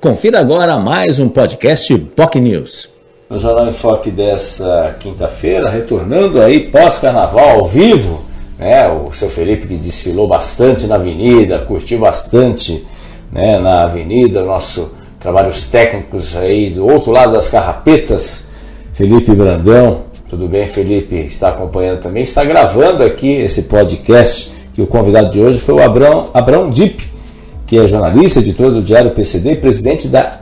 Confira agora mais um podcast POC News. No Jornal em Foque dessa quinta-feira, retornando aí pós-carnaval ao vivo, né? O seu Felipe que desfilou bastante na avenida, curtiu bastante né, na avenida, nosso trabalhos técnicos aí do outro lado das carrapetas, Felipe Brandão. Tudo bem, Felipe? Está acompanhando também, está gravando aqui esse podcast, que o convidado de hoje foi o Abrão, Abrão Dip, que é jornalista, editor do Diário PCD e presidente da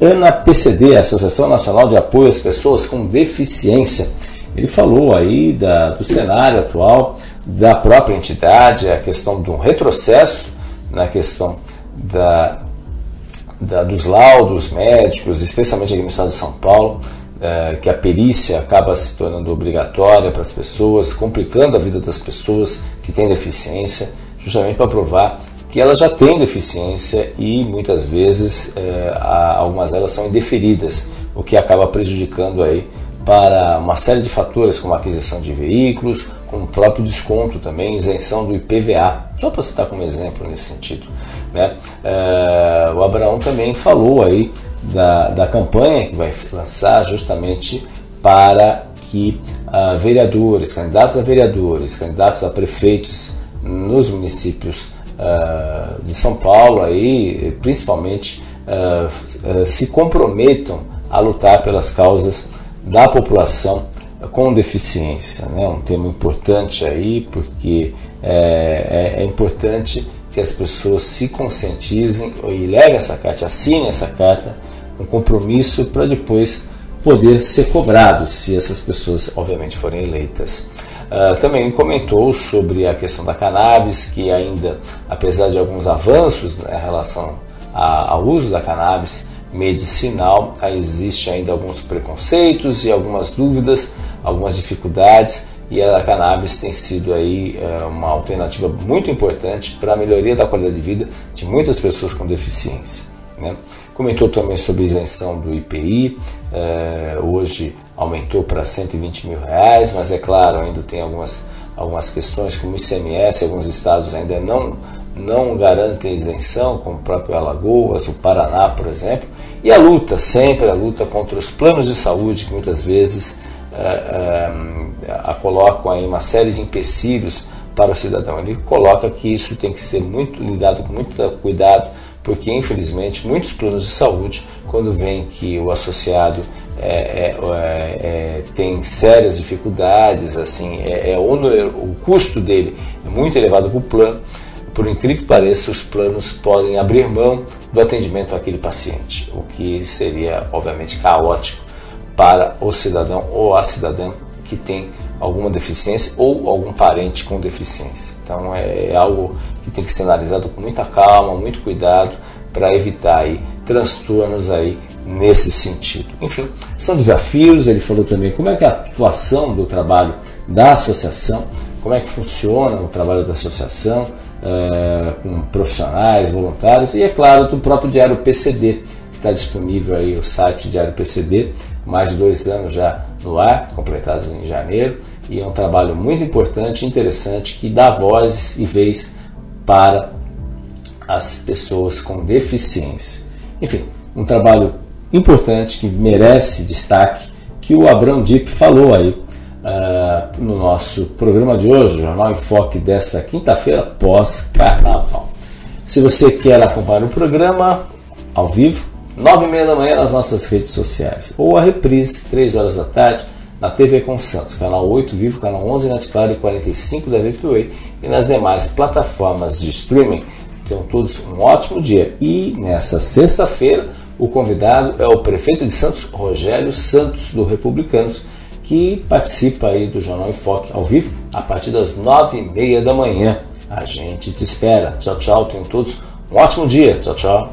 ANA-PCD, Associação Nacional de Apoio às Pessoas com Deficiência. Ele falou aí da, do cenário atual, da própria entidade, a questão de um retrocesso na questão da, da, dos laudos médicos, especialmente aqui no estado de São Paulo, é, que a perícia acaba se tornando obrigatória para as pessoas, complicando a vida das pessoas que têm deficiência, justamente para provar que elas já têm deficiência e muitas vezes é, algumas delas são indeferidas, o que acaba prejudicando aí para uma série de fatores como aquisição de veículos, com o próprio desconto também, isenção do IPVA, só para citar como exemplo nesse sentido. Né? É, o Abraão também falou aí da, da campanha que vai lançar justamente para que uh, vereadores, candidatos a vereadores, candidatos a prefeitos nos municípios uh, de São Paulo, aí, principalmente, uh, se comprometam a lutar pelas causas da população com deficiência. Né? Um tema importante aí, porque é, é, é importante que as pessoas se conscientizem e levem essa carta, assinem essa carta, um compromisso para depois poder ser cobrado se essas pessoas, obviamente, forem eleitas. Uh, também comentou sobre a questão da cannabis, que ainda, apesar de alguns avanços né, em relação a, ao uso da cannabis medicinal, existe ainda alguns preconceitos e algumas dúvidas, algumas dificuldades, e a cannabis tem sido aí uh, uma alternativa muito importante para a melhoria da qualidade de vida de muitas pessoas com deficiência. Né? Comentou também sobre isenção do IPI, é, hoje aumentou para 120 mil reais, mas é claro, ainda tem algumas, algumas questões como ICMS, alguns estados ainda não, não garantem isenção, como o próprio Alagoas, o Paraná, por exemplo, e a luta, sempre a luta contra os planos de saúde, que muitas vezes é, a colocam aí uma série de empecilhos para o cidadão. Ele coloca que isso tem que ser muito lidado com muito cuidado, porque infelizmente muitos planos de saúde, quando vem que o associado é, é, é, é tem sérias dificuldades, assim, é, é o custo dele é muito elevado para o plano, por incrível que pareça, os planos podem abrir mão do atendimento àquele paciente, o que seria obviamente caótico para o cidadão ou a cidadã que tem alguma deficiência ou algum parente com deficiência. Então é, algo que tem que ser analisado com muita calma, muito cuidado para evitar aí transtornos aí nesse sentido. Enfim, são desafios. Ele falou também como é que é a atuação do trabalho da associação, como é que funciona o trabalho da associação é, com profissionais, voluntários e é claro do próprio Diário PCD que está disponível aí o site Diário PCD, mais de dois anos já no ar, completados em janeiro e é um trabalho muito importante, interessante que dá voz e vez para as pessoas com deficiência. Enfim, um trabalho importante que merece destaque que o Abrão Dip falou aí uh, no nosso programa de hoje, Jornal Enfoque desta quinta-feira pós-carnaval. Se você quer acompanhar o programa ao vivo, nove e meia da manhã nas nossas redes sociais ou a reprise, três horas da tarde na TV com Santos, canal 8 Vivo, canal 11 na Claro e 45 da VPWay e nas demais plataformas de streaming. Tenham todos um ótimo dia. E nessa sexta-feira, o convidado é o prefeito de Santos, Rogério Santos, do Republicanos, que participa aí do Jornal Enfoque ao vivo a partir das nove e meia da manhã. A gente te espera. Tchau, tchau. Tenham todos um ótimo dia. Tchau, tchau.